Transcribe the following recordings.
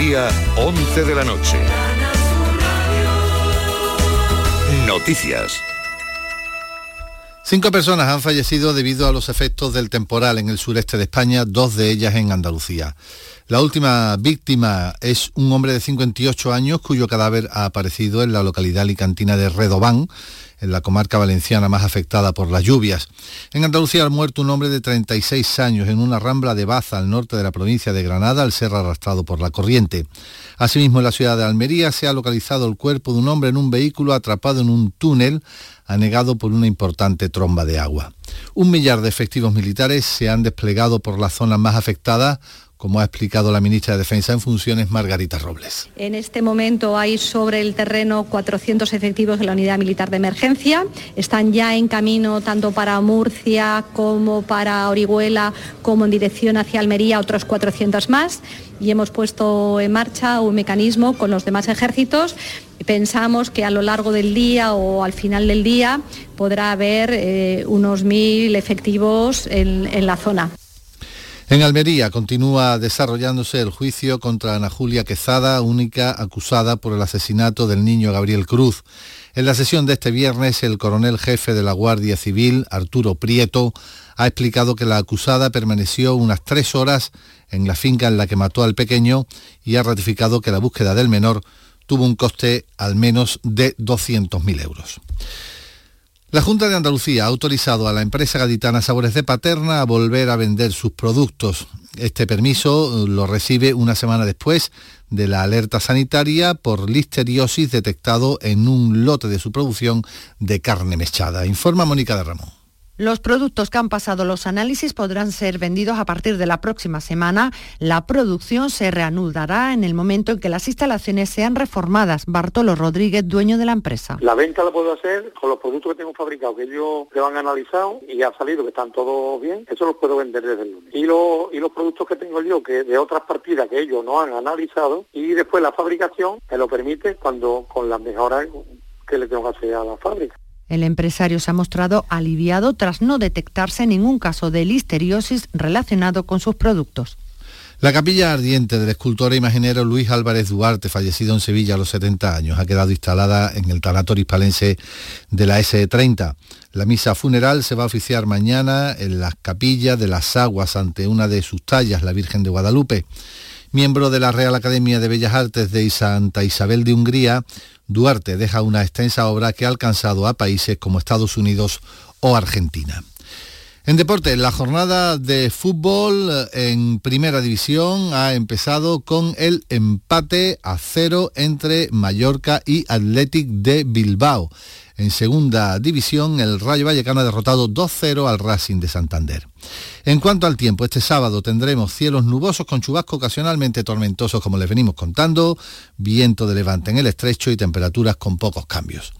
Andalucía, 11 de la noche. Noticias. Cinco personas han fallecido debido a los efectos del temporal en el sureste de España, dos de ellas en Andalucía. La última víctima es un hombre de 58 años cuyo cadáver ha aparecido en la localidad alicantina de Redobán, en la comarca valenciana más afectada por las lluvias. En Andalucía ha muerto un hombre de 36 años en una rambla de Baza al norte de la provincia de Granada al ser arrastrado por la corriente. Asimismo, en la ciudad de Almería se ha localizado el cuerpo de un hombre en un vehículo atrapado en un túnel anegado por una importante tromba de agua. Un millar de efectivos militares se han desplegado por las zonas más afectadas como ha explicado la ministra de Defensa en funciones, Margarita Robles. En este momento hay sobre el terreno 400 efectivos de la Unidad Militar de Emergencia. Están ya en camino tanto para Murcia como para Orihuela, como en dirección hacia Almería, otros 400 más. Y hemos puesto en marcha un mecanismo con los demás ejércitos. Pensamos que a lo largo del día o al final del día podrá haber eh, unos mil efectivos en, en la zona. En Almería continúa desarrollándose el juicio contra Ana Julia Quezada, única acusada por el asesinato del niño Gabriel Cruz. En la sesión de este viernes, el coronel jefe de la Guardia Civil, Arturo Prieto, ha explicado que la acusada permaneció unas tres horas en la finca en la que mató al pequeño y ha ratificado que la búsqueda del menor tuvo un coste al menos de 200.000 euros. La Junta de Andalucía ha autorizado a la empresa gaditana Sabores de Paterna a volver a vender sus productos. Este permiso lo recibe una semana después de la alerta sanitaria por listeriosis detectado en un lote de su producción de carne mechada. Informa Mónica de Ramón. Los productos que han pasado los análisis podrán ser vendidos a partir de la próxima semana. La producción se reanudará en el momento en que las instalaciones sean reformadas. Bartolo Rodríguez, dueño de la empresa. La venta la puedo hacer con los productos que tengo fabricados, que ellos lo han analizado y ha salido que están todos bien. Eso los puedo vender desde el lunes. Y, los productos que tengo yo, que de otras partidas que ellos no han analizado, y después la fabricación me lo permite cuando con las mejoras que le tengo que hacer a la fábrica. El empresario se ha mostrado aliviado tras no detectarse ningún caso de listeriosis relacionado con sus productos. La capilla ardiente del escultor e imaginero Luis Álvarez Duarte, fallecido en Sevilla a los 70 años, ha quedado instalada en el tanatorio hispalense de la S30. La misa funeral se va a oficiar mañana en las capillas de las aguas ante una de sus tallas, la Virgen de Guadalupe. Miembro de la Real Academia de Bellas Artes de Santa Isabel de Hungría, Duarte deja una extensa obra que ha alcanzado a países como Estados Unidos o Argentina. En deporte, la jornada de fútbol eh, en primera división ha empezado con el empate a cero entre Mallorca y Athletic de Bilbao. En segunda división, el Rayo Vallecano ha derrotado 2-0 al Racing de Santander. En cuanto al tiempo, este sábado tendremos cielos nubosos con chubascos ocasionalmente tormentosos, como les venimos contando, viento de levante en el estrecho y temperaturas con pocos cambios.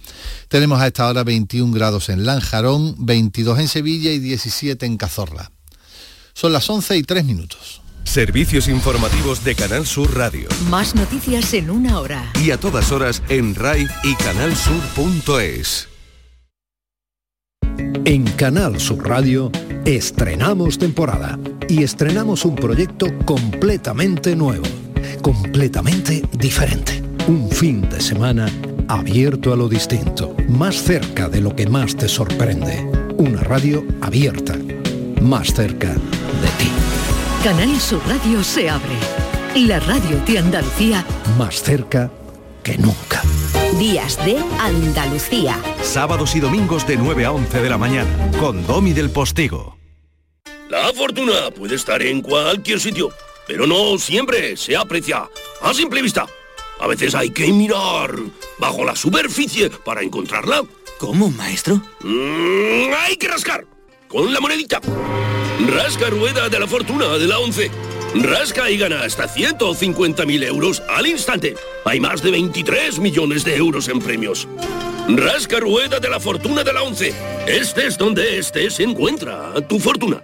Tenemos a esta hora 21 grados en Lanjarón, 22 en Sevilla y 17 en Cazorla. Son las 11 y 3 minutos. Servicios informativos de Canal Sur Radio. Más noticias en una hora. Y a todas horas en RAI y canalsur.es. En Canal Sur Radio estrenamos temporada y estrenamos un proyecto completamente nuevo, completamente diferente. Un fin de semana abierto a lo distinto, más cerca de lo que más te sorprende. Una radio abierta, más cerca de ti. Canal Sur Radio se abre. La radio de Andalucía. Más cerca que nunca. Días de Andalucía. Sábados y domingos de 9 a 11 de la mañana con Domi del Postigo. La fortuna puede estar en cualquier sitio, pero no siempre se aprecia a simple vista. A veces hay que mirar bajo la superficie para encontrarla. ¿Cómo, maestro? Mm, hay que rascar con la monedita. Rasca rueda de la fortuna de la 11. Rasca y gana hasta 150.000 euros al instante. Hay más de 23 millones de euros en premios. Rasca rueda de la fortuna de la 11. Este es donde este se encuentra tu fortuna.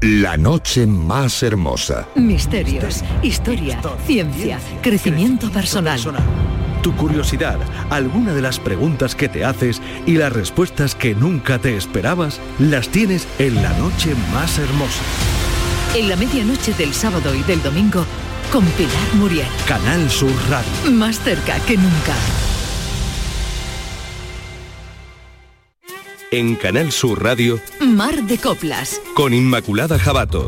La noche más hermosa. Misterios, historia, ciencia, crecimiento personal. Tu curiosidad, alguna de las preguntas que te haces y las respuestas que nunca te esperabas, las tienes en la noche más hermosa. En la medianoche del sábado y del domingo, con Pilar Muriel. Canal Sur Radio. Más cerca que nunca. En Canal Sur Radio, Mar de Coplas. con Inmaculada Jabato.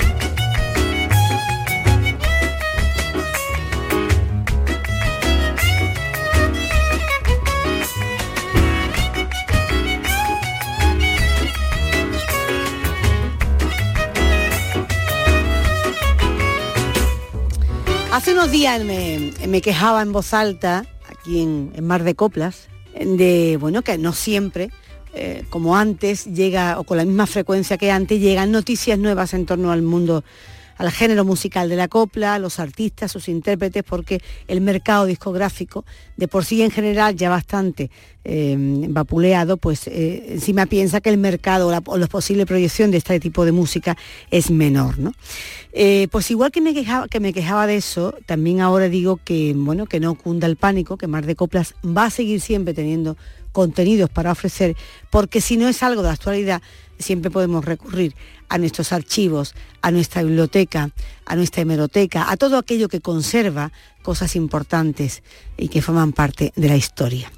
Unos días me, quejaba en voz alta, aquí en, en Mar de Coplas, de, bueno, que no siempre, eh, como antes, llega, o con la misma frecuencia que antes, llegan noticias nuevas en torno al mundo, al género musical de la copla, a los artistas, sus intérpretes, porque el mercado discográfico, de por sí en general ya bastante eh, vapuleado, pues eh, encima piensa que el mercado o la, o posible proyección de este tipo de música es menor, ¿no? Eh, pues igual que me, quejaba, que me quejaba de eso, también ahora digo que, bueno, que no cunda el pánico, que Mar de Coplas va a seguir siempre teniendo contenidos para ofrecer, porque si no es algo de actualidad, siempre podemos recurrir a nuestros archivos, a nuestra biblioteca, a nuestra hemeroteca, a todo aquello que conserva cosas importantes y que forman parte de la historia.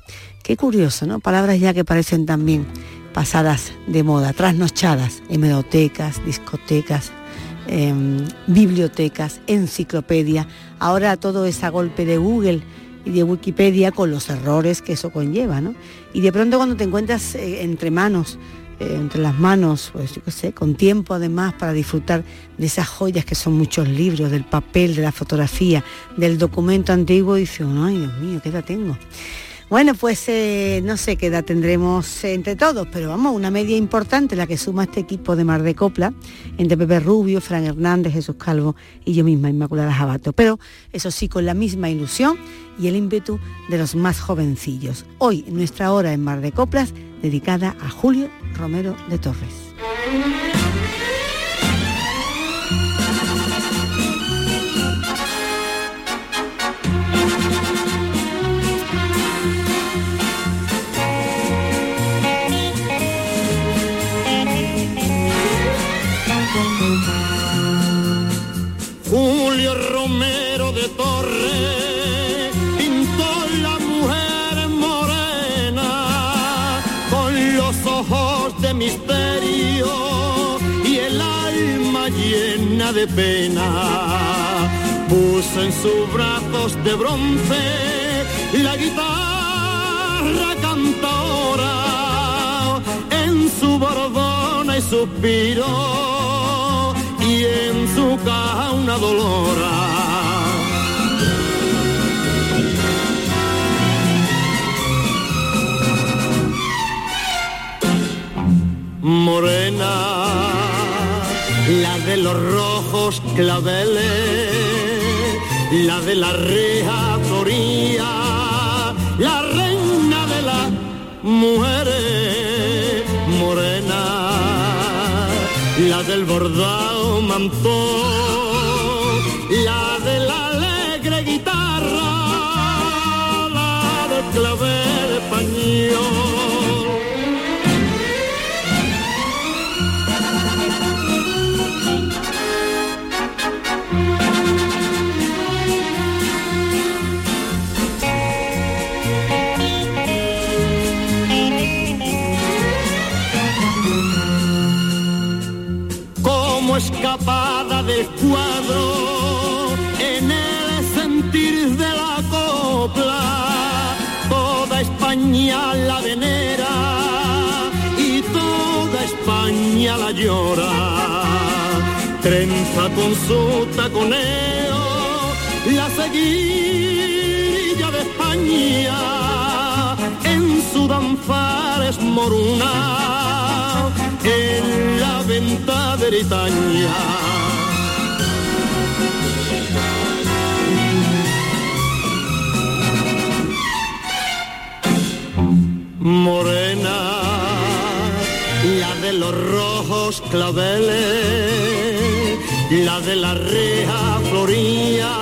Qué curioso, ¿no? Palabras ya que parecen también pasadas de moda, trasnochadas, hemerotecas, discotecas, eh, bibliotecas, enciclopedia. Ahora todo es a golpe de Google y de Wikipedia con los errores que eso conlleva, ¿no? Y de pronto cuando te encuentras eh, entre manos, eh, entre las manos, pues yo qué sé, con tiempo además para disfrutar de esas joyas que son muchos libros, del papel, de la fotografía, del documento antiguo, dices, ay Dios mío, ¿qué edad tengo? Bueno, pues eh, no sé qué edad tendremos entre todos, pero vamos, una media importante la que suma este equipo de Mar de Copla, entre Pepe Rubio, Fran Hernández, Jesús Calvo y yo misma, Inmaculada Jabato. Pero eso sí, con la misma ilusión y el ímpetu de los más jovencillos. Hoy, nuestra hora en Mar de Coplas, dedicada a Julio Romero de Torres. Julio Romero de Torres misterio y el alma llena de pena. Puso en sus brazos de bronce la guitarra cantadora en su bordona y suspiro y en su caja una dolora. Morena, la de los rojos claveles, la de la reja la reina de las mujeres, morena la del bordado mantón, la llora. Trenza con su taconeo la seguilla de España en su danzar es moruna en la venta de Bretaña. Morena, de los rojos claveles, la de la reja floría,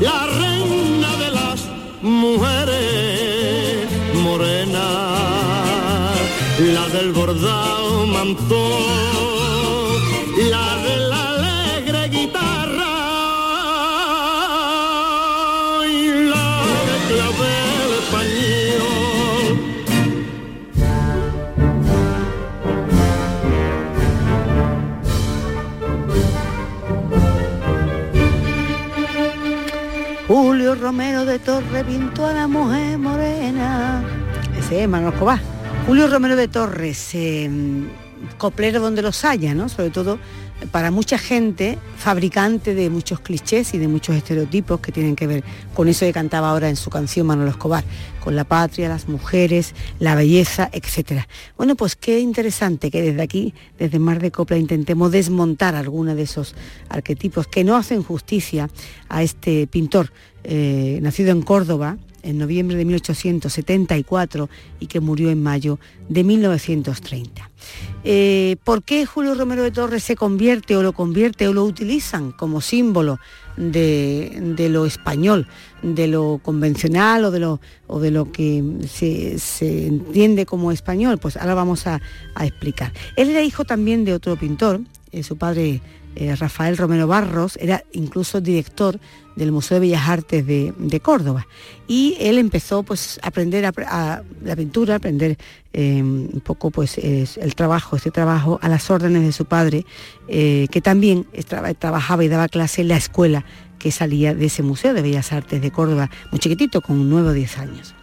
la reina de las mujeres, morena la del bordado mantón, de Torres pintó a la mujer morena. Ese es Manuel Escobar. Julio Romero de Torres, eh, coplero donde los haya, ¿no? Sobre todo para mucha gente, fabricante de muchos clichés y de muchos estereotipos que tienen que ver con eso que cantaba ahora en su canción Manolo Escobar, con la patria, las mujeres, la belleza, etc. Bueno, pues qué interesante que desde aquí, desde Mar de Copla, intentemos desmontar algunos de esos arquetipos que no hacen justicia a este pintor eh, nacido en Córdoba, en noviembre de 1874 y que murió en mayo de 1930. Eh, ¿Por qué Julio Romero de Torres se convierte o lo convierte o lo utilizan como símbolo de, lo español, de lo convencional o de lo, o de lo que se, entiende como español? Pues ahora vamos a, explicar. Él era hijo también de otro pintor, eh, su padre eh, Rafael Romero Barros, era incluso director del Museo de Bellas Artes de, Córdoba. Y él empezó pues, a aprender a, la pintura, a aprender eh, un poco pues, el trabajo, este trabajo a las órdenes de su padre, eh, que también trabajaba y daba clase en la escuela que salía de ese Museo de Bellas Artes de Córdoba, muy chiquitito, con 9 o 10 años.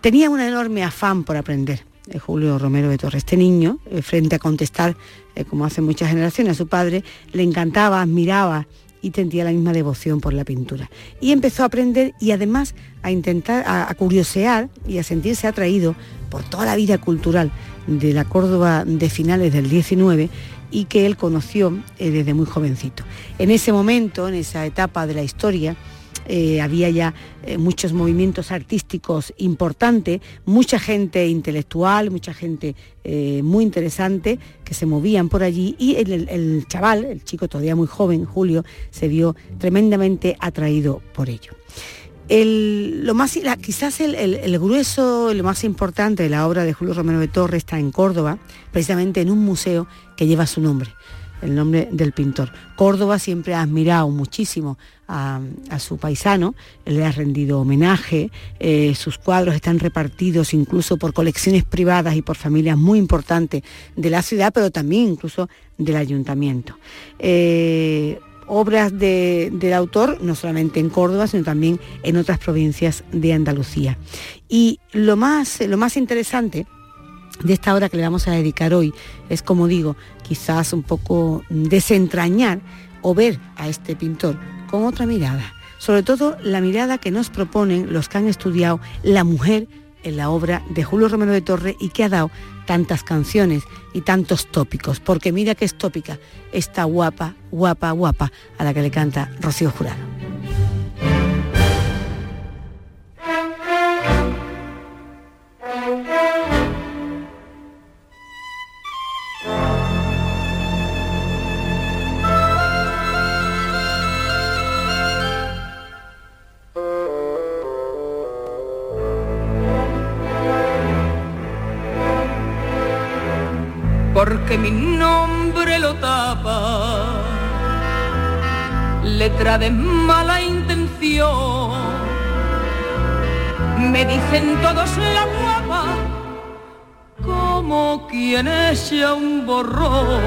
Tenía un enorme afán por aprender. Julio Romero de Torres. Este niño, frente a contestar eh, como hace muchas generaciones, a su padre, le encantaba, admiraba y sentía la misma devoción por la pintura. Y empezó a aprender y además a intentar, a, curiosear y a sentirse atraído por toda la vida cultural de la Córdoba de finales del 19 y que él conoció eh, desde muy jovencito. En ese momento, en esa etapa de la historia, eh, había ya eh, muchos movimientos artísticos importantes, mucha gente intelectual, mucha gente eh, muy interesante que se movían por allí y el, chaval, el chico todavía muy joven, Julio, se vio tremendamente atraído por ello. lo más, quizás el, el, grueso, lo más importante de la obra de Julio Romero de Torres está en Córdoba, precisamente en un museo que lleva su nombre el nombre del pintor. Córdoba siempre ha admirado muchísimo a, su paisano, le ha rendido homenaje, eh, sus cuadros están repartidos incluso por colecciones privadas y por familias muy importantes de la ciudad, pero también incluso del ayuntamiento. Eh, obras del autor, no solamente en Córdoba, sino también en otras provincias de Andalucía. Y lo más, lo más interesante de esta obra que le vamos a dedicar hoy es, como digo, quizás un poco desentrañar o ver a este pintor con otra mirada, sobre todo la mirada que nos proponen los que han estudiado la mujer en la obra de Julio Romero de Torre y que ha dado tantas canciones y tantos tópicos, porque mira que es tópica esta guapa, guapa, guapa a la que le canta Rocío Jurado. Letra de mala intención. Me dicen todos la guapa, como quien echa un borrón.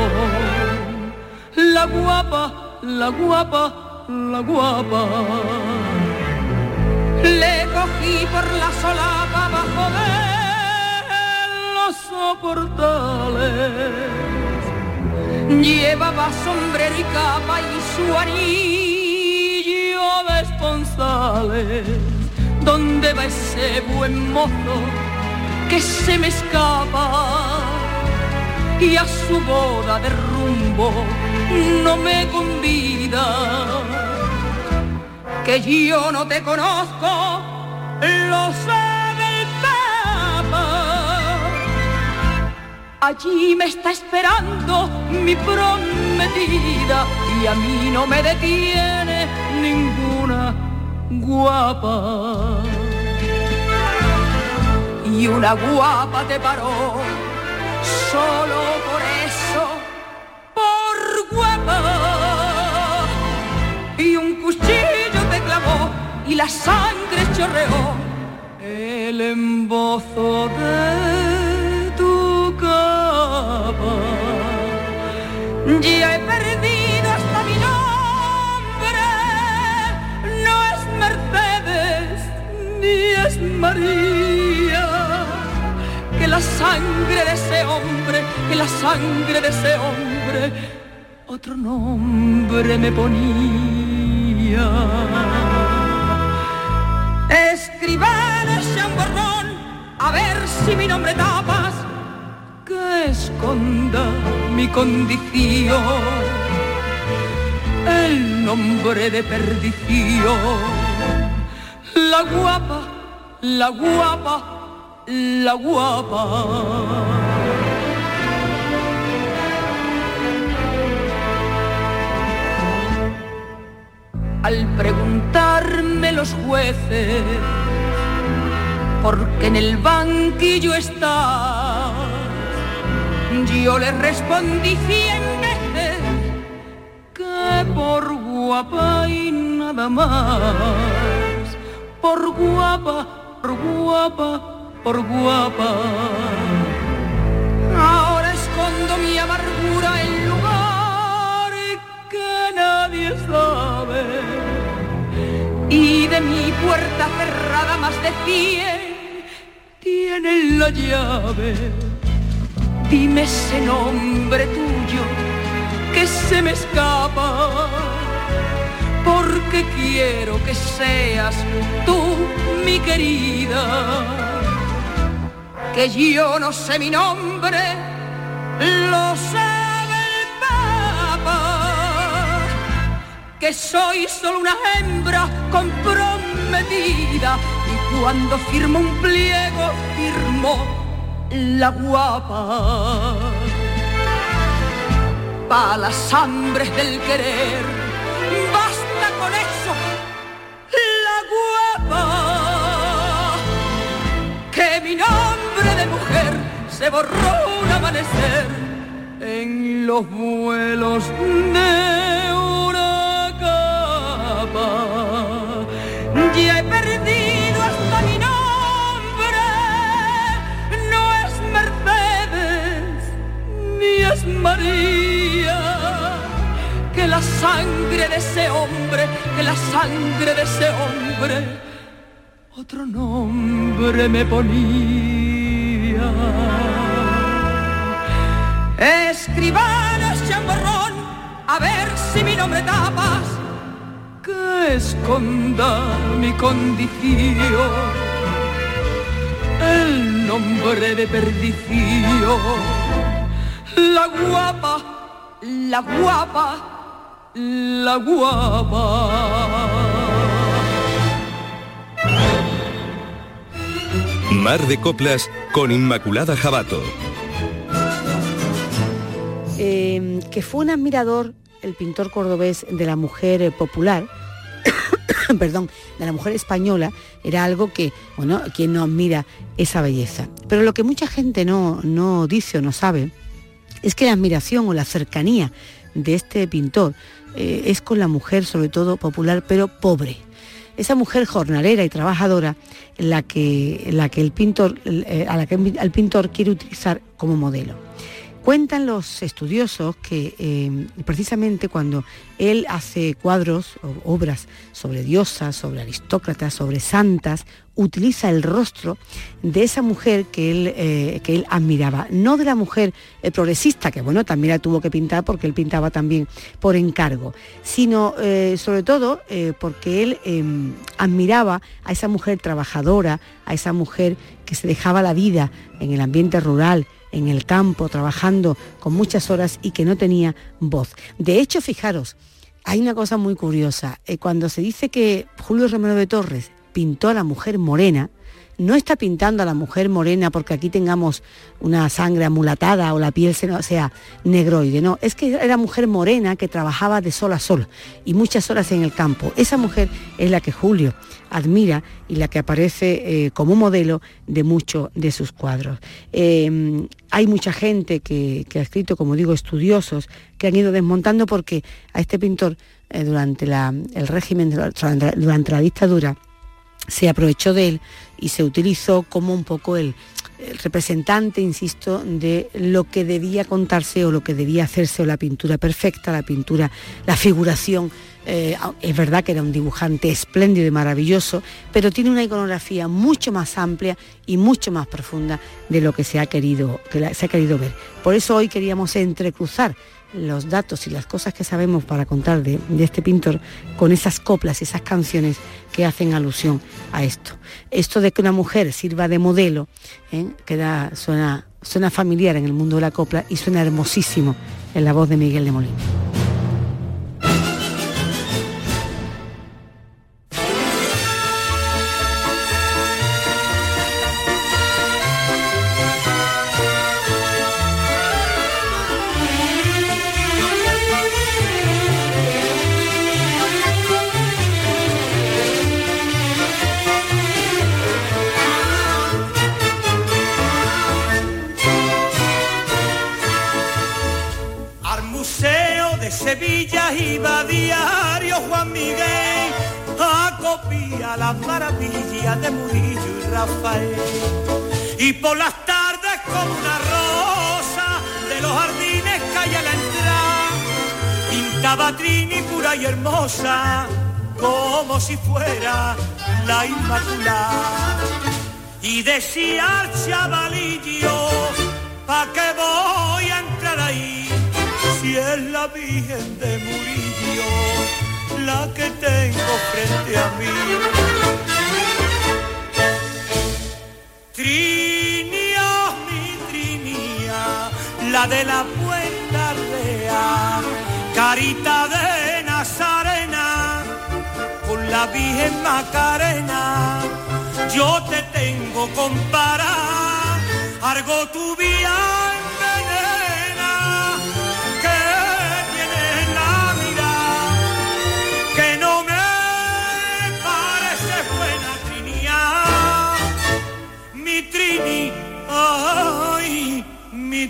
La guapa, la guapa, la guapa. Le cogí por la solapa bajo de soportales. Llevaba sombrero y capa y su anillo esponsales. ¿Dónde va ese buen mozo que se me escapa? Y a su boda de rumbo no me convida. Que yo no te conozco, lo sé Allí me está esperando mi prometida y a mí no me detiene guapa. Y una guapa te paró solo por eso, por guapa. Y un cuchillo te clavó y la sangre chorreó el embozo de sangre de ese hombre, que la sangre de ese hombre, otro nombre me ponía. Escribano chamborrón, a ver si mi nombre tapas, que esconda mi condición el nombre de perdición. La guapa, la guapa, la guapa. Al preguntarme los jueces por qué en el banquillo está, yo les respondí cien veces que por guapa y nada más, por guapa, por guapa, por guapa. Ahora escondo mi amargura en lugar que nadie sabe. Y de mi puerta cerrada más de cien tienen la llave. Dime ese nombre tuyo que se me escapa, porque quiero que seas tú mi querida, que yo no sé mi nombre, lo sabe el Papa, que soy solo una hembra comprometida y cuando firmo un pliego firmo la guapa pa' las hambres del querer. Basta con eso, la guapa, que mi nombre mujer se borró un amanecer en los vuelos de una capa. Ya he perdido hasta mi nombre, no es Mercedes ni es María, que la sangre de ese hombre, que la sangre de ese hombre, otro nombre me ponía. Escribanos chamborrón, a ver si mi nombre tapas, que esconda mi condición el nombre de perdición. La guapa, la guapa, la guapa. Mar de Coplas con Inmaculada Jabato. Eh, que fue un admirador, el pintor cordobés, de la mujer eh, popular, perdón, de la mujer española, era algo que, bueno, quien no admira esa belleza. Pero lo que mucha gente no, no dice o no sabe es que la admiración o la cercanía de este pintor eh, es con la mujer, sobre todo popular, pero pobre. Esa mujer jornalera y trabajadora la que, la que el pintor, eh, a la que el pintor quiere utilizar como modelo. Cuentan los estudiosos que eh, precisamente cuando él hace cuadros o obras sobre diosas, sobre aristócratas, sobre santas, utiliza el rostro de esa mujer que él, eh, que él admiraba, no de la mujer eh, progresista, que bueno, también la tuvo que pintar porque él pintaba también por encargo, sino sobre todo porque él em, admiraba a esa mujer trabajadora, a esa mujer que se dejaba la vida en el ambiente rural, en el campo, trabajando con muchas horas y que no tenía voz. De hecho, fijaros, hay una cosa muy curiosa. Eh, cuando se dice que Julio Romero de Torres pintó a la mujer morena, no está pintando a la mujer morena porque aquí tengamos una sangre amulatada o la piel se- sea negroide, no, es que era mujer morena que trabajaba de sol a sol y muchas horas en el campo. Esa mujer es la que Julio admira y la que aparece eh, como modelo de muchos de sus cuadros. Eh, hay mucha gente que, ha escrito, como digo, estudiosos, que han ido desmontando porque a este pintor eh, durante el régimen, durante la dictadura, se aprovechó de él y se utilizó como un poco el, representante, insisto, de lo que debía contarse o lo que debía hacerse o la pintura perfecta, la pintura, la figuración eh, es verdad que era un dibujante espléndido y maravilloso, pero tiene una iconografía mucho más amplia y mucho más profunda de lo que se ha querido, que se ha querido ver. Por eso hoy queríamos entrecruzar los datos y las cosas que sabemos para contar de, este pintor con esas coplas, esas canciones que hacen alusión a esto. Esto de que una mujer sirva de modelo, ¿eh? suena, suena familiar en el mundo de la copla y suena hermosísimo en la voz de Miguel de Molina. Por las tardes como una rosa de los jardines calle a la entrada, pintaba Trini pura y hermosa como si fuera la Inmaculada. Y decía al chavalillo, ¿pa' qué voy a entrar ahí? si es la Virgen de Murillo la que tengo frente a mí. La de la puerta real, carita de Nazarena, con la Virgen Macarena, yo te tengo comparar, algo tu vida ay, El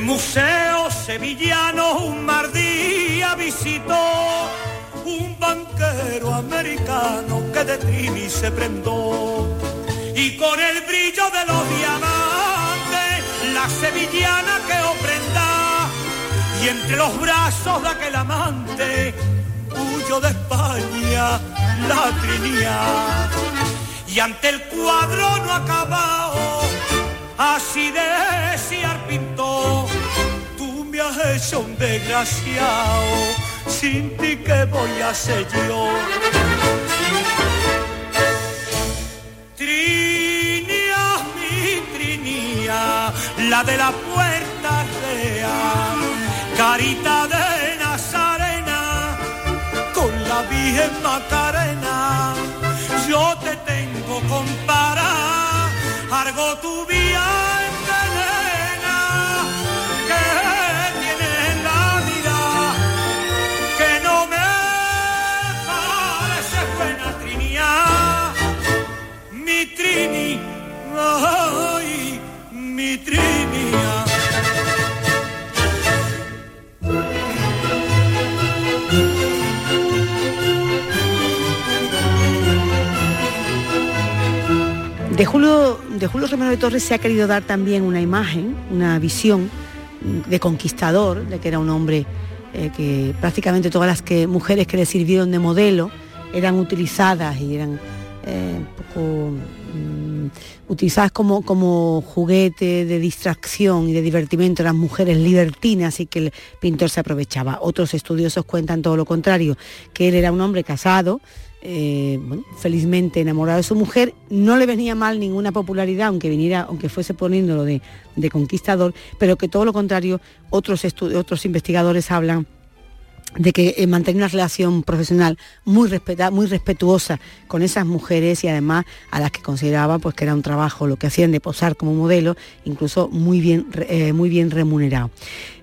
Museo Sevillano un mar día visitó un banquero americano que de Trini se prendó y con el brillo de los diamantes la sevillana que prenda y entre los brazos de aquel amante huyo de España la trinidad. Y ante el cuadro no acabado así de desear pintó tú me has hecho un desgraciado sin ti que voy a hacer yo la de la puerta real, carita de Nazarena, con la Virgen Macarena, yo te tengo comparar, algo tu vida De Julio, de Julio Romero de Torres se ha querido dar también una imagen, una visión de conquistador, de que era un hombre eh, que prácticamente todas las que, mujeres que le sirvieron de modelo eran utilizadas y eran eh, un poco mm, utilizadas como, como juguete de distracción y de divertimento, eran mujeres libertinas y que el pintor se aprovechaba. Otros estudiosos cuentan todo lo contrario, que él era un hombre casado, eh, felizmente enamorado de su mujer, no le venía mal ninguna popularidad, aunque viniera, aunque fuese poniéndolo de, de conquistador, pero que todo lo contrario, otros, otros investigadores hablan de que eh, mantenía una relación profesional muy, muy respetuosa con esas mujeres y además a las que consideraba pues, que era un trabajo lo que hacían de posar como modelo, incluso muy bien, eh, muy bien remunerado.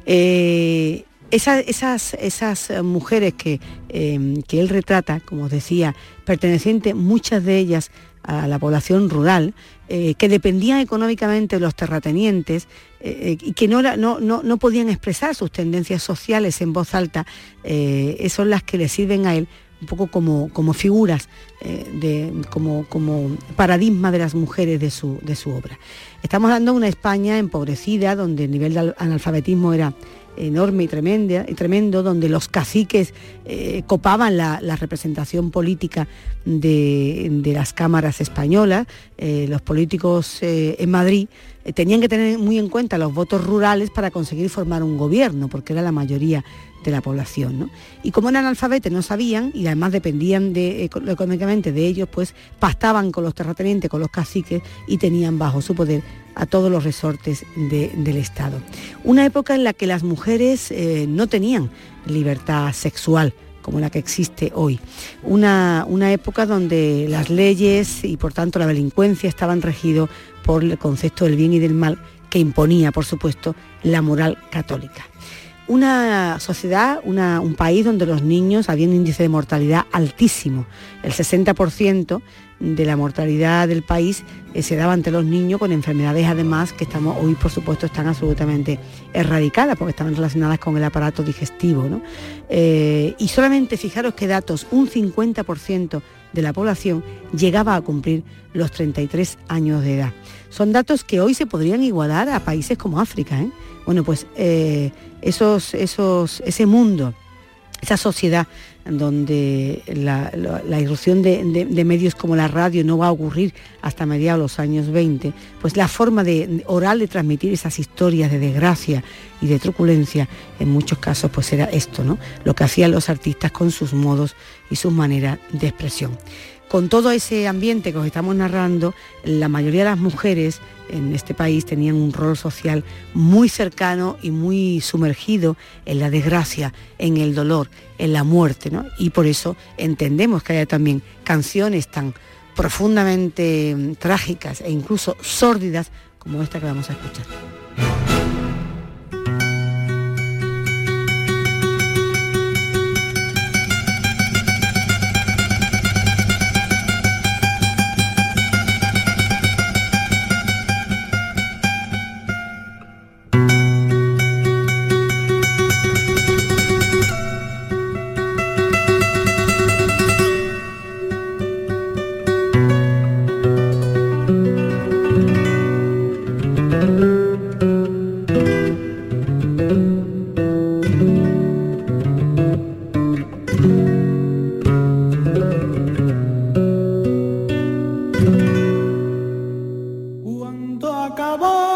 esas, esas eh, mujeres que, em, que él retrata, como os decía, pertenecientes muchas de ellas a la población rural, eh, que dependían económicamente de los terratenientes eh, y que no, no, no, podían expresar sus tendencias sociales en voz alta, son las que le sirven a él un poco como, como figuras, de, como, como paradigma de las mujeres de su, de su obra. Estamos dando una España empobrecida, donde el nivel de analfabetismo era enorme y, tremenda, y tremendo, donde los caciques eh, copaban la, representación política de, las cámaras españolas, eh, los políticos eh, en Madrid tenían que tener muy en cuenta los votos rurales para conseguir formar un gobierno, porque era la mayoría de la población. Y como eran analfabetos, no sabían y además dependían de, económicamente de ellos, pues pactaban con los terratenientes, con los caciques y tenían bajo su poder a todos los resortes del Estado. Una época en la que las mujeres eh, no tenían libertad sexual como la que existe hoy. Una, una, época donde las leyes y por tanto la delincuencia estaban regidos por el concepto del bien y del mal que imponía, por supuesto, la moral católica. Una sociedad, un país donde los niños había un índice de mortalidad altísimo, el 60% de la mortalidad del país eh, se daba ante los niños con enfermedades además que estamos hoy por supuesto están absolutamente erradicadas porque están relacionadas con el aparato digestivo. Eh, y solamente fijaros qué datos, un 50% de la población llegaba a cumplir los 33 años de edad. Son datos que hoy se podrían igualar a países como África. ¿eh? Bueno, pues esos, esos, ese mundo, esa sociedad donde la, irrupción de, medios como la radio no va a ocurrir hasta mediados de los años 20, pues la forma de, oral de transmitir esas historias de desgracia y de truculencia, en muchos casos pues era esto, ¿no? Lo que hacían los artistas con sus modos y sus maneras de expresión con todo ese ambiente que os estamos narrando, la mayoría de las mujeres en este país tenían un rol social muy cercano y muy sumergido en la desgracia, en el dolor, en la muerte, Y por eso entendemos que haya también canciones tan profundamente mm, trágicas e incluso sórdidas como esta que vamos a escuchar. Pronto acabar.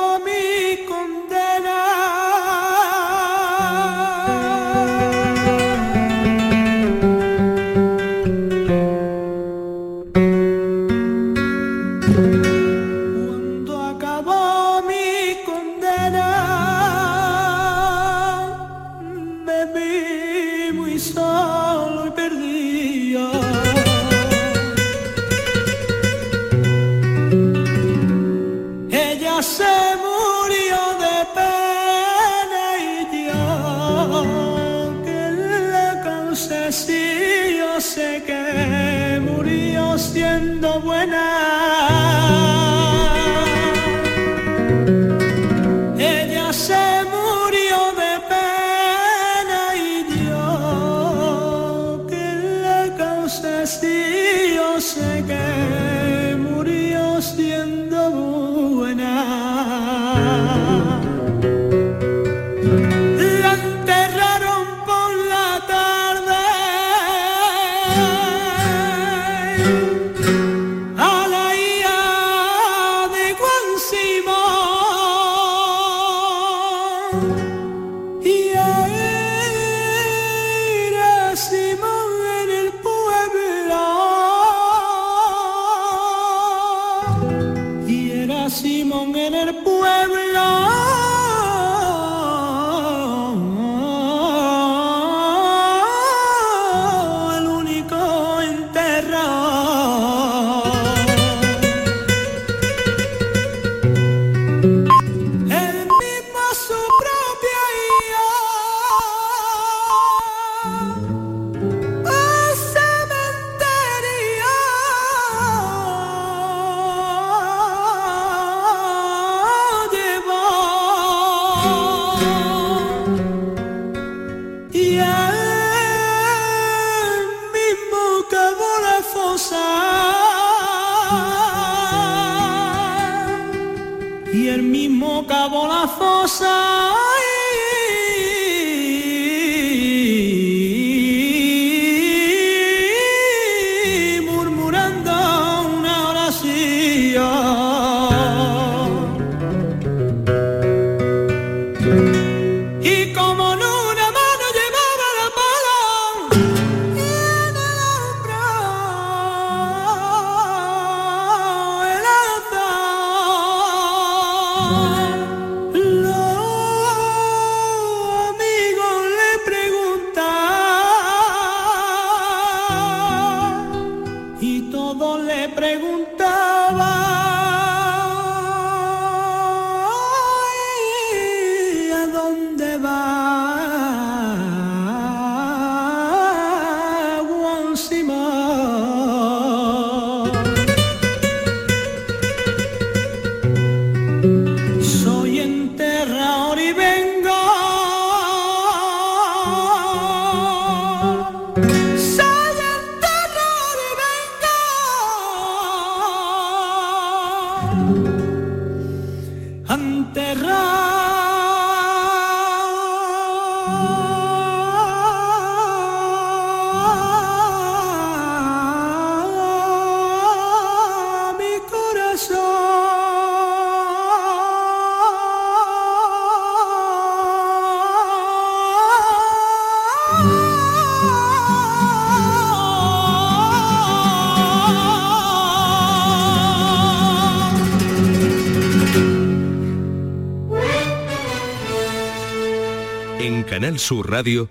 Su Radio,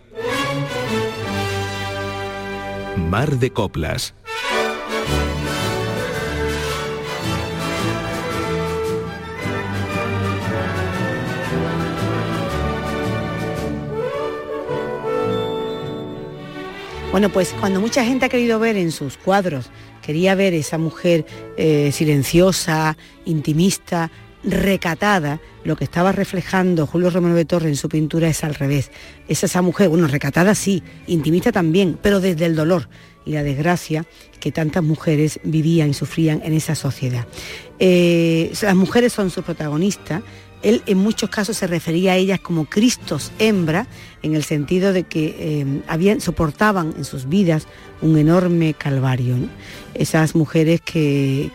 Mar de Coplas. Bueno, pues cuando mucha gente ha querido ver en sus cuadros, quería ver esa mujer eh, silenciosa, intimista, recatada, lo que estaba reflejando Julio Romero de Torre en su pintura es al revés. Es esa mujer, bueno, recatada sí, intimista también, pero desde el dolor y la desgracia que tantas mujeres vivían y sufrían en esa sociedad. Eh, las mujeres son sus protagonistas. Él en muchos casos se refería a ellas como Cristos hembra, en el sentido de que eh, habían, soportaban en sus vidas un enorme calvario. Esas mujeres que,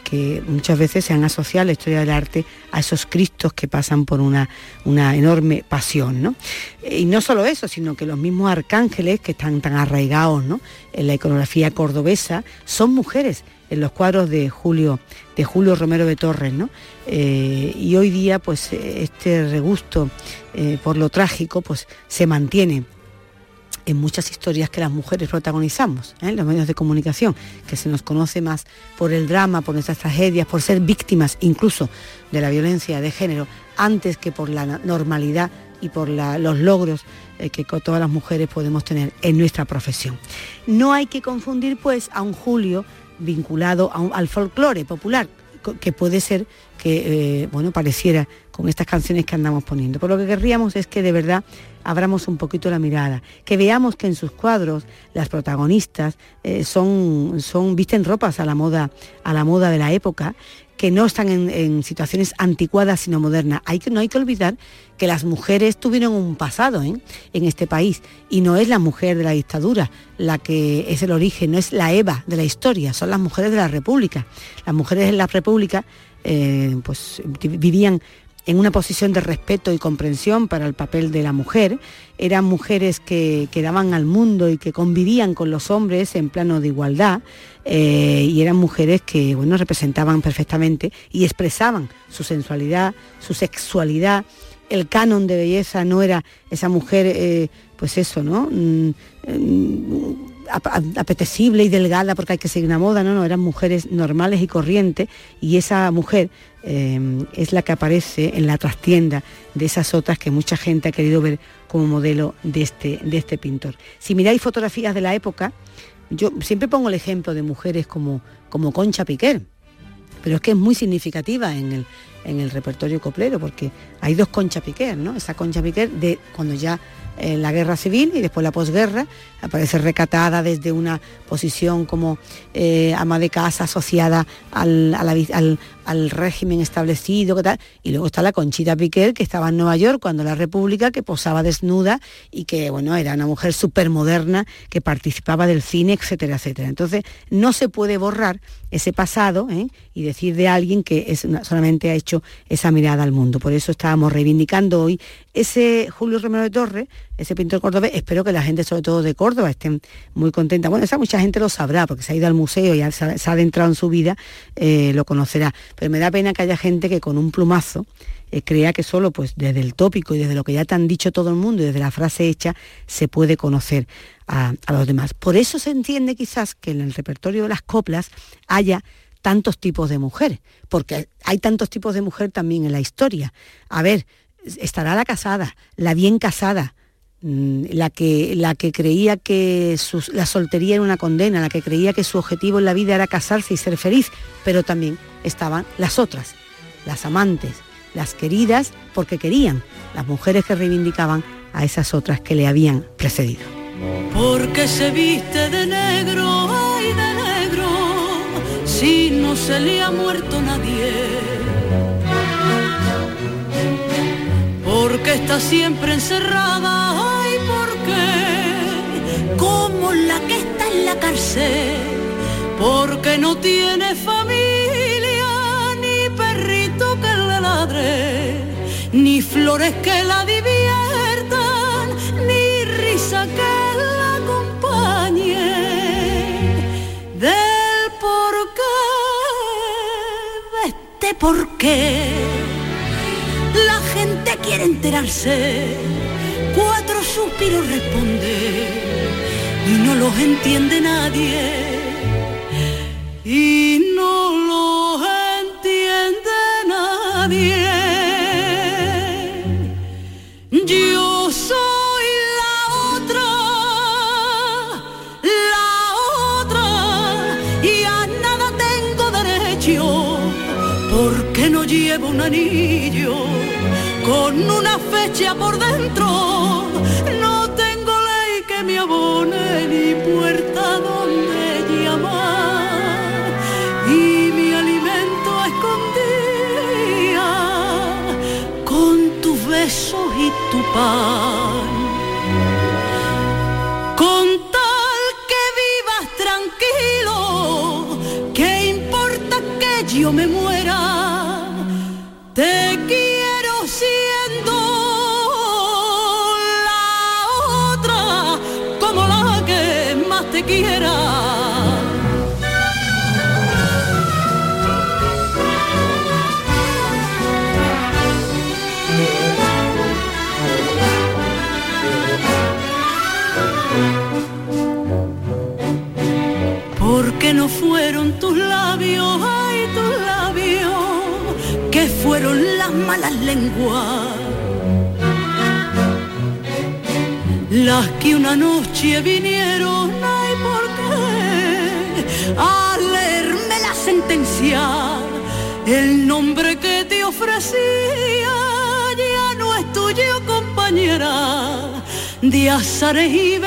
muchas veces se han asociado a la historia del arte a esos cristos que pasan por una, una enorme pasión. Y no solo eso, sino que los mismos arcángeles que están tan arraigados en la iconografía cordobesa son mujeres en los cuadros de Julio, de Julio Romero de Torres. Eh, y hoy día pues este regusto eh, por lo trágico pues se mantiene en muchas historias que las mujeres protagonizamos ¿eh? en los medios de comunicación, que se nos conoce más por el drama, por nuestras tragedias, por ser víctimas incluso de la violencia de género, antes que por la normalidad y por los logros que todas las mujeres podemos tener en nuestra profesión. No hay que confundir pues a un Julio vinculado al folclore popular, que puede ser que, eh, bueno, pareciera con estas canciones que andamos poniendo. Por lo que querríamos es que de verdad abramos un poquito la mirada, que veamos que en sus cuadros las protagonistas eh, son, son, visten ropas a la moda, a la moda de la época, que no están en, situaciones anticuadas sino modernas. Hay que, no hay que olvidar que las mujeres tuvieron un pasado ¿eh? en este país y no es la mujer de la dictadura la que es el origen, no es la Eva de la historia, son las mujeres de la República. Las mujeres de la República eh, pues vivían en una posición de respeto y comprensión para el papel de la mujer. Eran mujeres que, que daban al mundo y que convivían con los hombres en plano de igualdad eh, y eran mujeres que bueno, representaban perfectamente y expresaban su sensualidad, su sexualidad. El canon de belleza no era esa mujer, eh, pues eso, ¿no? Mm, mm, apetecible y delgada porque hay que seguir una moda, no, no, eran mujeres normales y corrientes y esa mujer eh, es la que aparece en la trastienda de esas otras que mucha gente ha querido ver como modelo de este, de este pintor. Si miráis fotografías de la época, yo siempre pongo el ejemplo de mujeres como, como Concha Piquer, pero es que es muy significativa en, en el repertorio coplero, porque hay dos Concha Piquer, ¿no? Esa Concha Piquer de cuando ya en la guerra civil y después la posguerra, aparece recatada desde una posición como eh, ama de casa asociada al, al, régimen establecido, y luego está la Conchita Piquer, que estaba en Nueva York cuando la República, que posaba desnuda y que, bueno, era una mujer súper moderna, que participaba del cine, etcétera, etcétera. Entonces, no se puede borrar ese pasado ¿eh? y decir de alguien que es solamente ha hecho esa mirada al mundo. Por eso estábamos reivindicando hoy ese Julio Romero de Torres, ese pintor cordobés, espero que la gente, sobre todo de Córdoba, estén muy contenta. Bueno, esa mucha gente lo sabrá, porque se ha ido al museo y se ha, adentrado en su vida, eh, lo conocerá. Pero me da pena que haya gente que con un plumazo eh, crea que solo pues desde el tópico y desde lo que ya te han dicho todo el mundo y desde la frase hecha se puede conocer a, a los demás. Por eso se entiende quizás que en el repertorio de las coplas haya tantos tipos de mujeres, porque hay tantos tipos de mujer también en la historia. A ver, estará la casada, la bien casada, la que, la que creía que la soltería era una condena, la que creía que su objetivo en la vida era casarse y ser feliz, pero también estaban las otras, las amantes, las queridas porque querían, las mujeres que reivindicaban a esas otras que le habían precedido. Porque se viste de negro, ay de negro, si no se le ha muerto nadie porque está siempre encerrada, ay, porque como la que está en la cárcel, porque no tiene familia, ni perrito que le ladre, ni flores que la diviertan, ni risa que la acompañe. Del por qué, de este por qué gente quiere enterarse, cuatro suspiros responde y no los entiende nadie. Y no los entiende nadie. Un anillo con una fecha por dentro. No tengo ley que me abone ni puerta donde llamar. Y mi alimento escondía con tus besos y tu pan. No fueron tus labios, ay tus labios, que fueron las malas lenguas las que una noche vinieron, ay, ¿por qué? A leerme la sentencia, el nombre que te ofrecía ya no es tuyo, compañera, de azares y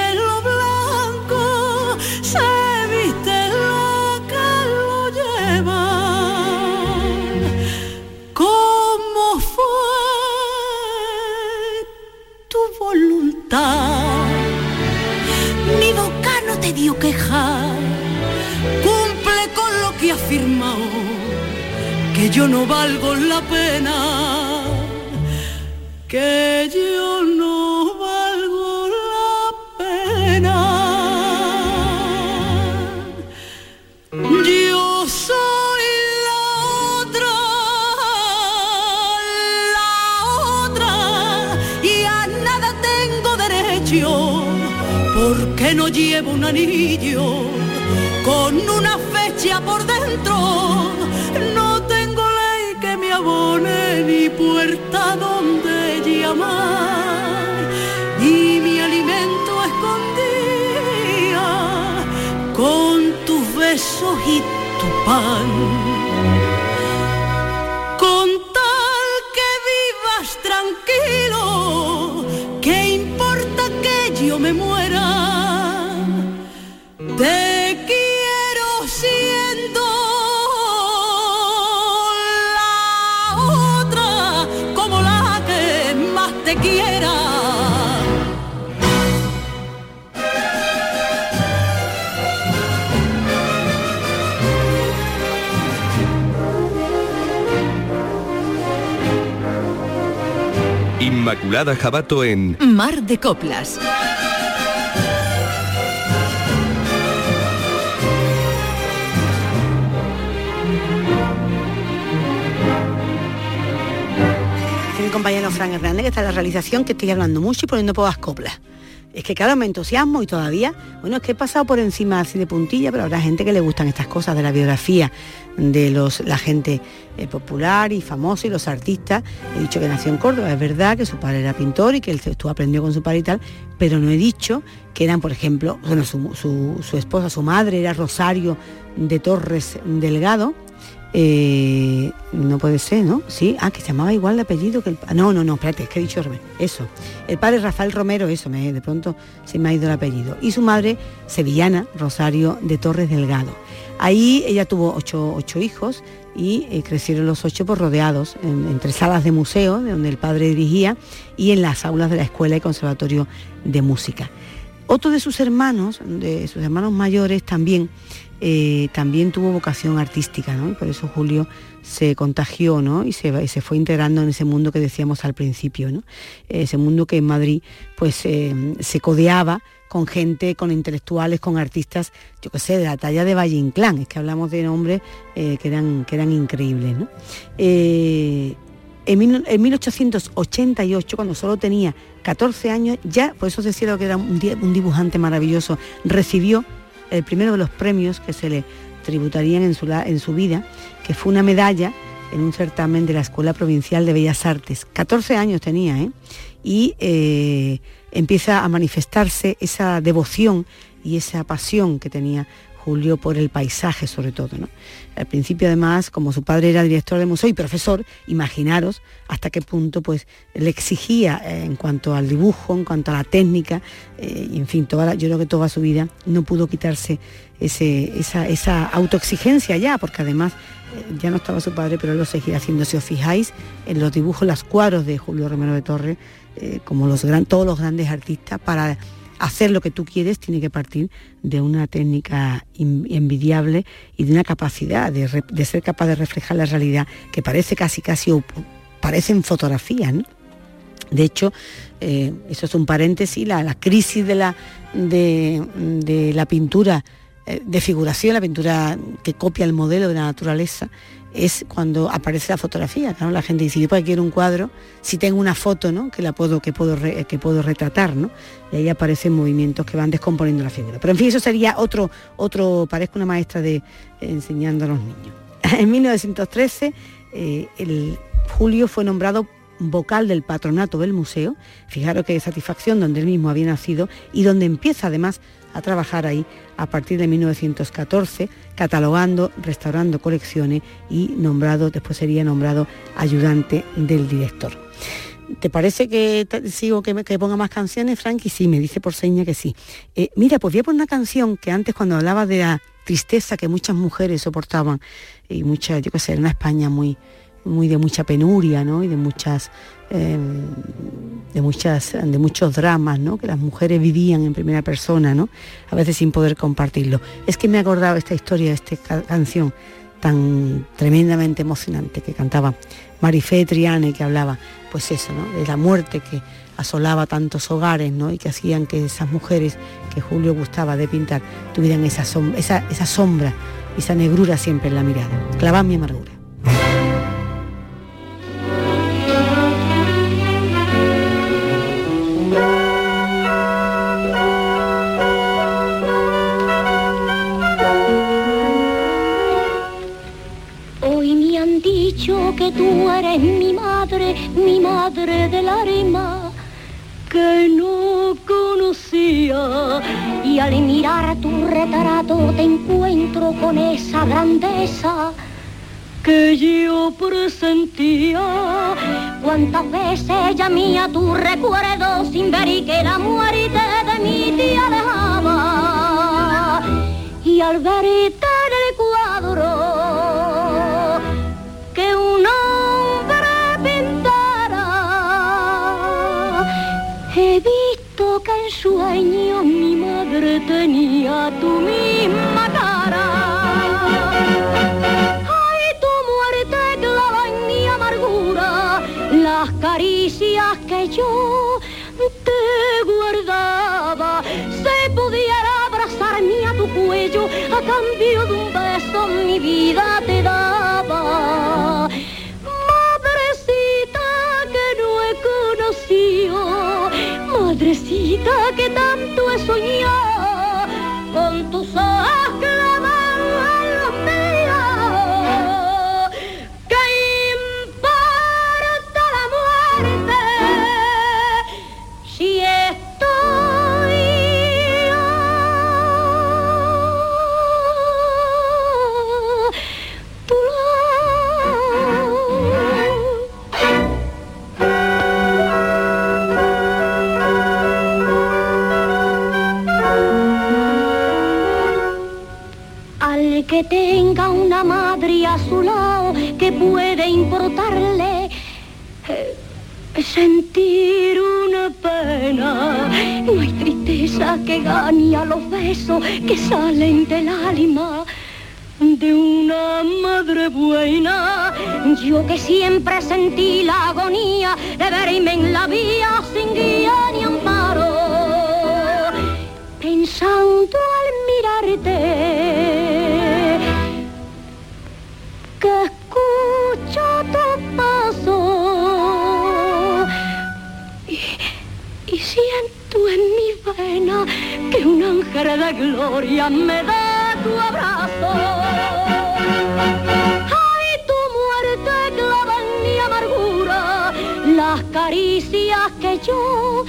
yo no valgo la pena, que yo no valgo la pena. Yo soy la otra, la otra, y a nada tengo derecho porque no llevo un anillo con una fecha por dentro. Puerta donde llamar y mi alimento escondía con tus besos y tu pan. Inmaculada Jabato en Mar de Coplas. mi compañero Fran Hernández, que está en la realización, que estoy hablando mucho y poniendo pocas coplas. Es que claro, me entusiasmo y todavía, bueno, es que he pasado por encima así de puntilla, pero habrá gente que le gustan estas cosas de la biografía de los, la gente eh, popular y famosa y los artistas. He dicho que nació en Córdoba, es verdad que su padre era pintor y que él estuvo aprendió con su padre y tal, pero no he dicho que eran, por ejemplo, bueno, su, su- su esposa, su madre era Rosario de Torres Delgado, eh, no puede ser, ¿no? Sí, ah, que se llamaba igual de apellido que el... No, no, no, espérate, es que he dicho. Eso. El padre Rafael Romero, eso, me, de pronto se me ha ido el apellido. Y su madre, sevillana, Rosario de Torres Delgado. Ahí ella tuvo ocho, ocho hijos y eh, crecieron los ocho por rodeados en- entre salas de museo, de donde el padre dirigía, y en las aulas de la escuela y conservatorio de música. Otro de sus hermanos, de sus hermanos mayores también, eh, también tuvo vocación artística, ¿no? Por eso Julio se contagió, ¿no? Y se, fue integrando en ese mundo que decíamos al principio, ¿no? Ese mundo que en Madrid, pues, eh, se codeaba con gente, con intelectuales, con artistas, yo qué sé, de la talla de Valle Inclán, es que hablamos de nombres eh, que, eran, que eran increíbles, en, mil- en 1888, cuando solo tenía 14 años, ya, por eso decía que era un dibujante maravilloso, recibió el primero de los premios que se le tributarían en su, en su vida, que fue una medalla en un certamen de la Escuela Provincial de Bellas Artes. 14 años tenía, ¿eh? Y eh, empieza a manifestarse esa devoción y esa pasión que tenía Julio por el paisaje sobre todo. ¿no? Al principio además, como su padre era director de museo y profesor, imaginaros hasta qué punto pues le exigía eh, en cuanto al dibujo, en cuanto a la técnica, eh, en fin, toda yo creo que toda su vida no pudo quitarse ese- esa, esa autoexigencia ya, porque además eh, ya no estaba su padre, pero lo seguía haciendo. Si os fijáis en los dibujos, los cuadros de Julio Romero de Torres, como los gran, todos los grandes artistas, para hacer lo que tú quieres tiene que partir de una técnica envidiable y de una capacidad de ser capaz de reflejar la realidad que parece casi casi o parecen fotografías, ¿no? De hecho, eh, eso es un paréntesis, la, la crisis de la, de, de la pintura eh, de figuración, la pintura que copia el modelo de la naturaleza, es cuando aparece la fotografía. Claro, la gente dice, yo para quiero un cuadro, si tengo una foto, ¿no? Que la puedo, que puedo, que puedo retratar, ¿no? Y ahí aparecen movimientos que van descomponiendo la figura. Pero en fin, eso sería otro, otro, parezco una maestra de enseñando a los niños. En 1913, eh, el Julio fue nombrado vocal del patronato del museo, fijaros qué satisfacción donde él mismo había nacido y donde empieza además a trabajar ahí a partir de 1914, catalogando, restaurando colecciones y nombrado, después sería nombrado ayudante del director. ¿Te parece que sigo que, me- que ponga más canciones, Frankie? Sí, me dice por seña que sí. Eh, mira, pues voy a poner una canción que antes cuando hablaba de la tristeza que muchas mujeres soportaban y mucha, yo qué sé, era una España muy, muy de mucha penuria, ¿no? Y de muchas, eh, de muchas, de muchos dramas, ¿no? Que las mujeres vivían en primera persona, ¿no? A veces sin poder compartirlo. Es que me acordaba esta historia, esta ca- canción tan tremendamente emocionante que cantaba Marifé Triane, que hablaba, pues eso, ¿no? De la muerte que asolaba tantos hogares, ¿no? Y que hacían que esas mujeres que Julio gustaba de pintar tuvieran esa sombra, esa negrura siempre en la mirada. Clavad mi amargura. Dicho que tú eres mi madre, mi madre del arima, que no conocía. Y al mirar tu retrato te encuentro con esa grandeza que yo presentía. Cuántas veces llamía tu recuerdo sin ver y que la muerte de mi tía dejaba. Y al verte a cambio de un beso mi vida te daba. Sentir una pena. No hay tristeza que gane a los besos que salen del alma de una madre buena. Yo que siempre sentí la agonía de verme en la vía sin guía ni amparo, pensando de gloria me da tu abrazo. Ay, tu muerte clava en mi amargura las caricias que yo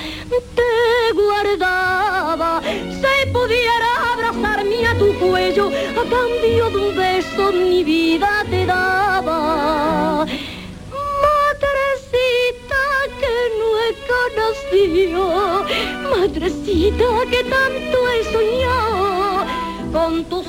te guardaba. Si pudiera abrazarme a tu cuello a cambio de un beso mi vida te daba. Madrecita que no he conocido, madrecita que tanto he soñado con tus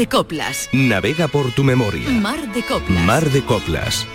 de Coplas. Navega por tu memoria. Mar de Coplas. Mar de Coplas.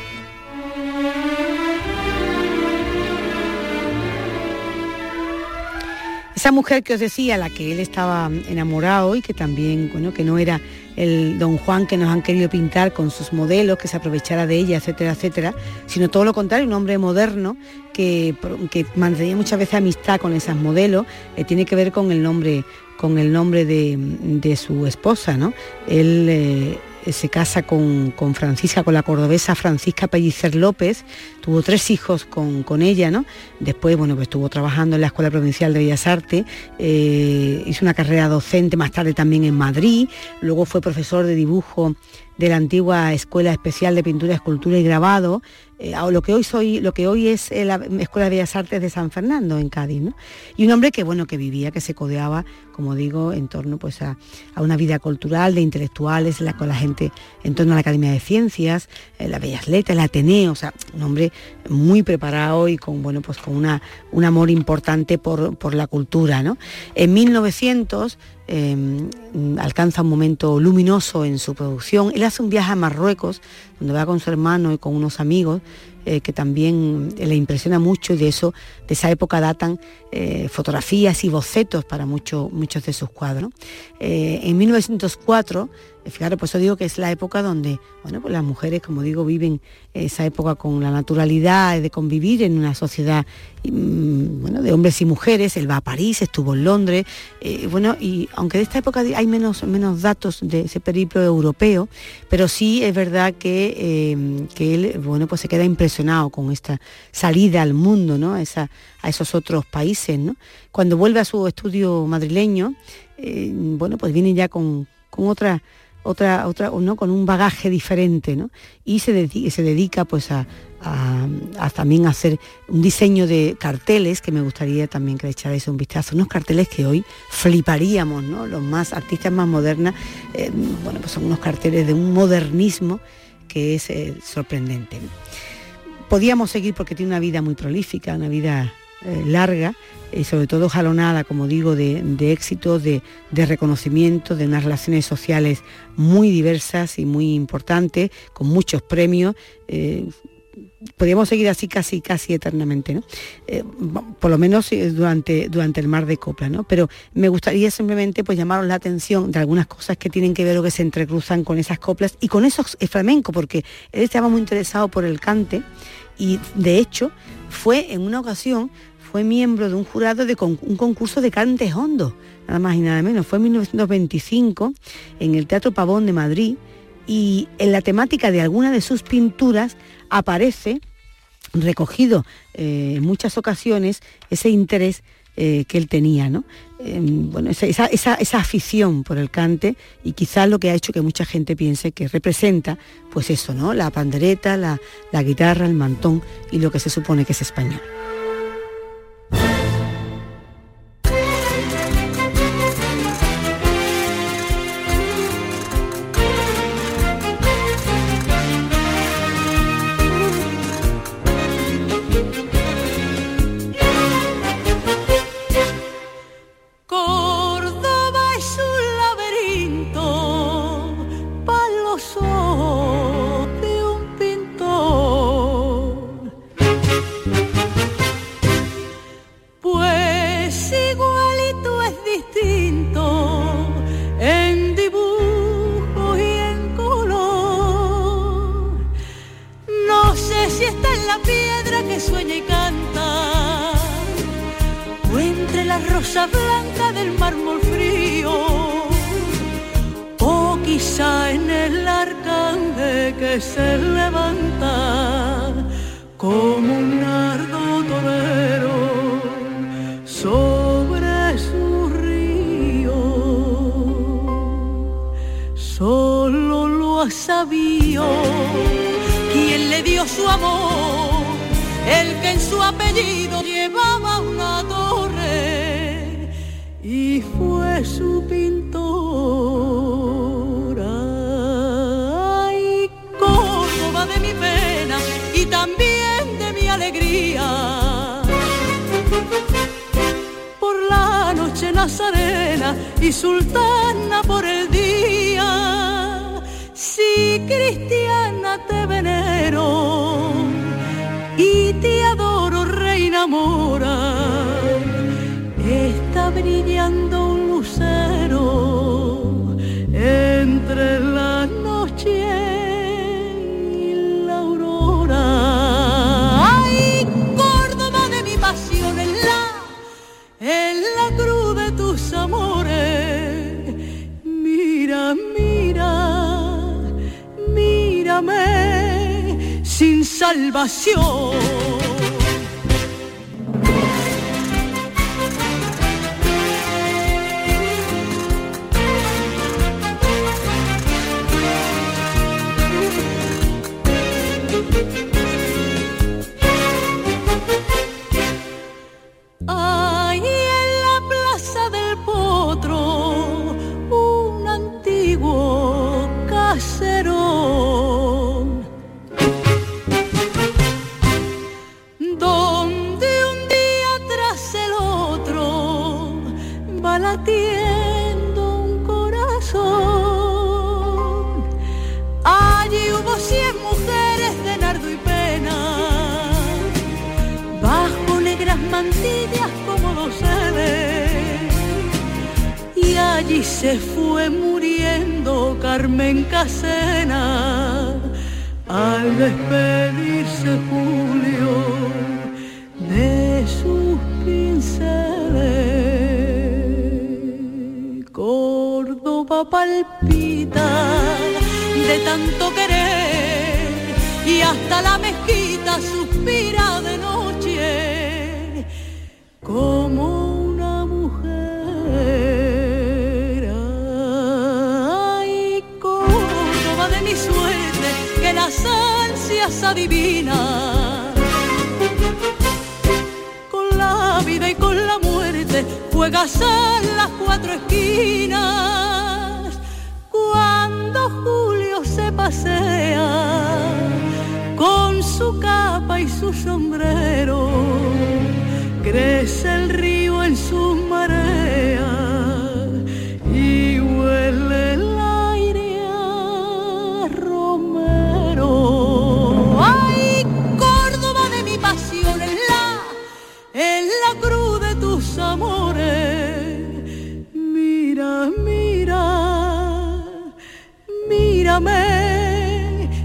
Esa mujer que os decía, la que él estaba enamorado y que también, bueno, que no era el don Juan que nos han querido pintar con sus modelos, que se aprovechara de ella, etcétera, etcétera, sino todo lo contrario, un hombre moderno que, que mantenía muchas veces amistad con esas modelos, eh, tiene que ver con el nombre, con el nombre de, de su esposa, ¿no? Él eh, se casa con, con, Francisca, con la cordobesa Francisca Pellicer López, tuvo tres hijos con, con, ella, ¿no? Después, bueno, pues estuvo trabajando en la Escuela Provincial de Bellas Artes, eh, hizo una carrera docente más tarde también en Madrid, luego fue profesor de dibujo de la antigua Escuela Especial de Pintura, Escultura y Grabado, eh, lo que hoy soy, lo que hoy es la Escuela de Bellas Artes de San Fernando en Cádiz. Y un hombre que bueno, que vivía, que se codeaba, como digo, en torno pues a, a una vida cultural, de intelectuales, con la gente en torno a la Academia de Ciencias, eh, la Bellas Letras, el Ateneo, o sea, un hombre muy preparado y con bueno, pues con una, un amor importante por, por la cultura, ¿no? En 1900 eh, alcanza un momento luminoso en su producción. Él hace un viaje a Marruecos, donde va con su hermano y con unos amigos, eh, que también le impresiona mucho y de eso, de esa época datan eh, fotografías y bocetos para muchos de sus cuadros. en 1904 Fijaros, pues eso digo que es la época donde, bueno, pues las mujeres, como digo, viven esa época con la naturalidad de convivir en una sociedad, mm, bueno, de hombres y mujeres. Él va a París, estuvo en Londres, eh, bueno, y aunque de esta época hay menos, menos datos de ese periplo europeo, pero sí es verdad que, eh, que él, bueno, pues se queda impresionado con esta salida al mundo, ¿no? Esa, a esos otros países, ¿no? Cuando vuelve a su estudio madrileño, eh, bueno, pues viene ya con, con otra otra, otra, ¿no? con un bagaje diferente, ¿no? Y se, dedica, se dedica pues a, también hacer un diseño de carteles, que me gustaría también que le echarais un vistazo, unos carteles que hoy fliparíamos, ¿no? Los más artistas más modernas, eh, bueno, pues son unos carteles de un modernismo que es eh, sorprendente. Podíamos seguir porque tiene una vida muy prolífica, una vida eh, larga y sobre todo jalonada, como digo, de, éxito, de, reconocimiento, de unas relaciones sociales muy diversas y muy importantes, con muchos premios. Eh, podríamos seguir así casi casi eternamente, ¿no? Eh, por lo menos durante, durante el mar de copla, ¿no? Pero me gustaría simplemente pues llamaros la atención de algunas cosas que tienen que ver o que se entrecruzan con esas coplas y con esos flamenco, porque él estaba muy interesado por el cante y de hecho fue en una ocasión fue miembro de un jurado de un concurso de cantes hondos, nada más y nada menos. Fue en 1925 en el Teatro Pavón de Madrid y en la temática de alguna de sus pinturas aparece recogido eh, en muchas ocasiones ese interés eh, que él tenía, ¿no? bueno, esa, esa, afición por el cante y quizás lo que ha hecho que mucha gente piense que representa, pues eso, ¿no? La pandereta, la, la guitarra, el mantón y lo que se supone que es español.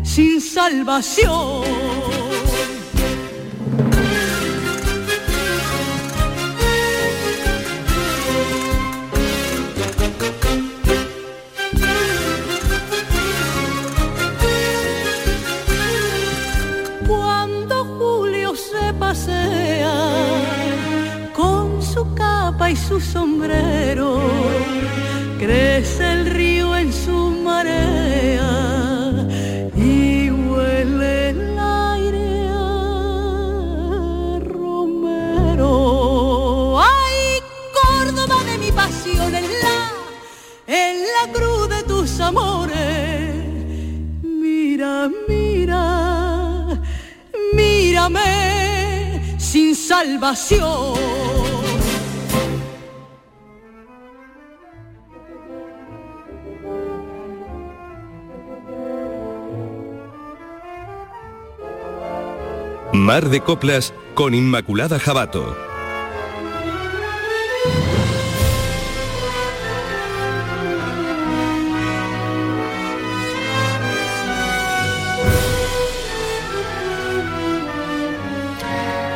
Sin salvación. Cuando Julio se pasea con su capa y su sombrero, crece el río en su marea salvación. Mar de Coplas con Inmaculada Jabato.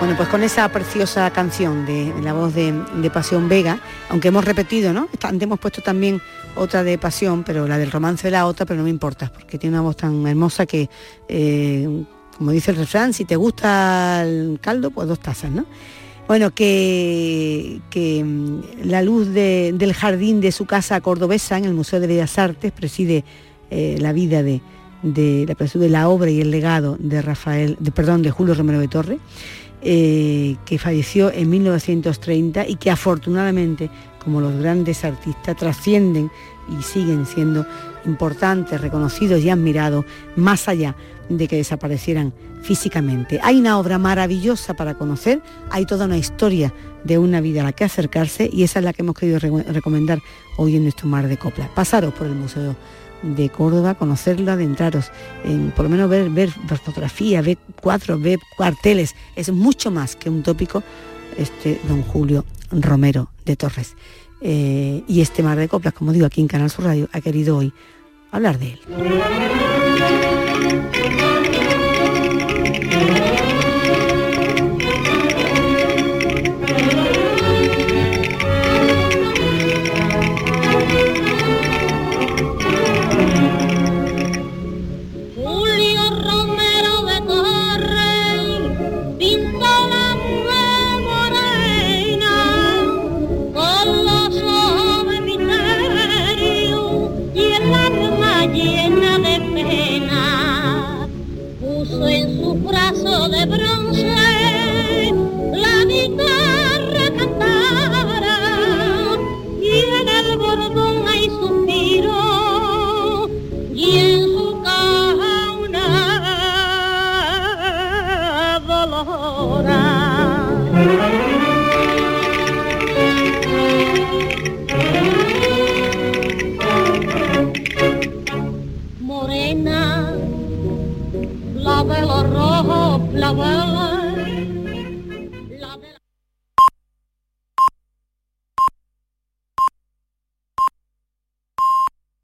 Bueno, pues con esa preciosa canción de, la voz de, Pasión Vega, aunque hemos repetido, ¿no? Antes hemos puesto también otra de Pasión, pero la del romance de la otra, pero no me importa, porque tiene una voz tan hermosa que, eh, como dice el refrán, si te gusta el caldo, pues dos tazas, ¿no? Bueno, que, que mm, la luz de- del jardín de su casa cordobesa en el Museo de Bellas Artes preside eh, la vida de, de la obra y el legado de Rafael, de, perdón, de Julio Romero de Torre, eh, que falleció en 1930 y que afortunadamente, como los grandes artistas, trascienden y siguen siendo importantes, reconocidos y admirados, más allá de que desaparecieran físicamente. Hay una obra maravillosa para conocer, hay toda una historia de una vida a la que acercarse y esa es la que hemos querido re- recomendar hoy en nuestro mar de copla. Pasaros por el Museo de Córdoba, conocerlo, adentraros, en, por lo menos ver, ver fotografías, ver cuadros, ver cuarteles, es mucho más que un tópico este don Julio Romero de Torres. Eh, y este mar de coplas, como digo, aquí en Canal Sur Radio, ha querido hoy hablar de él.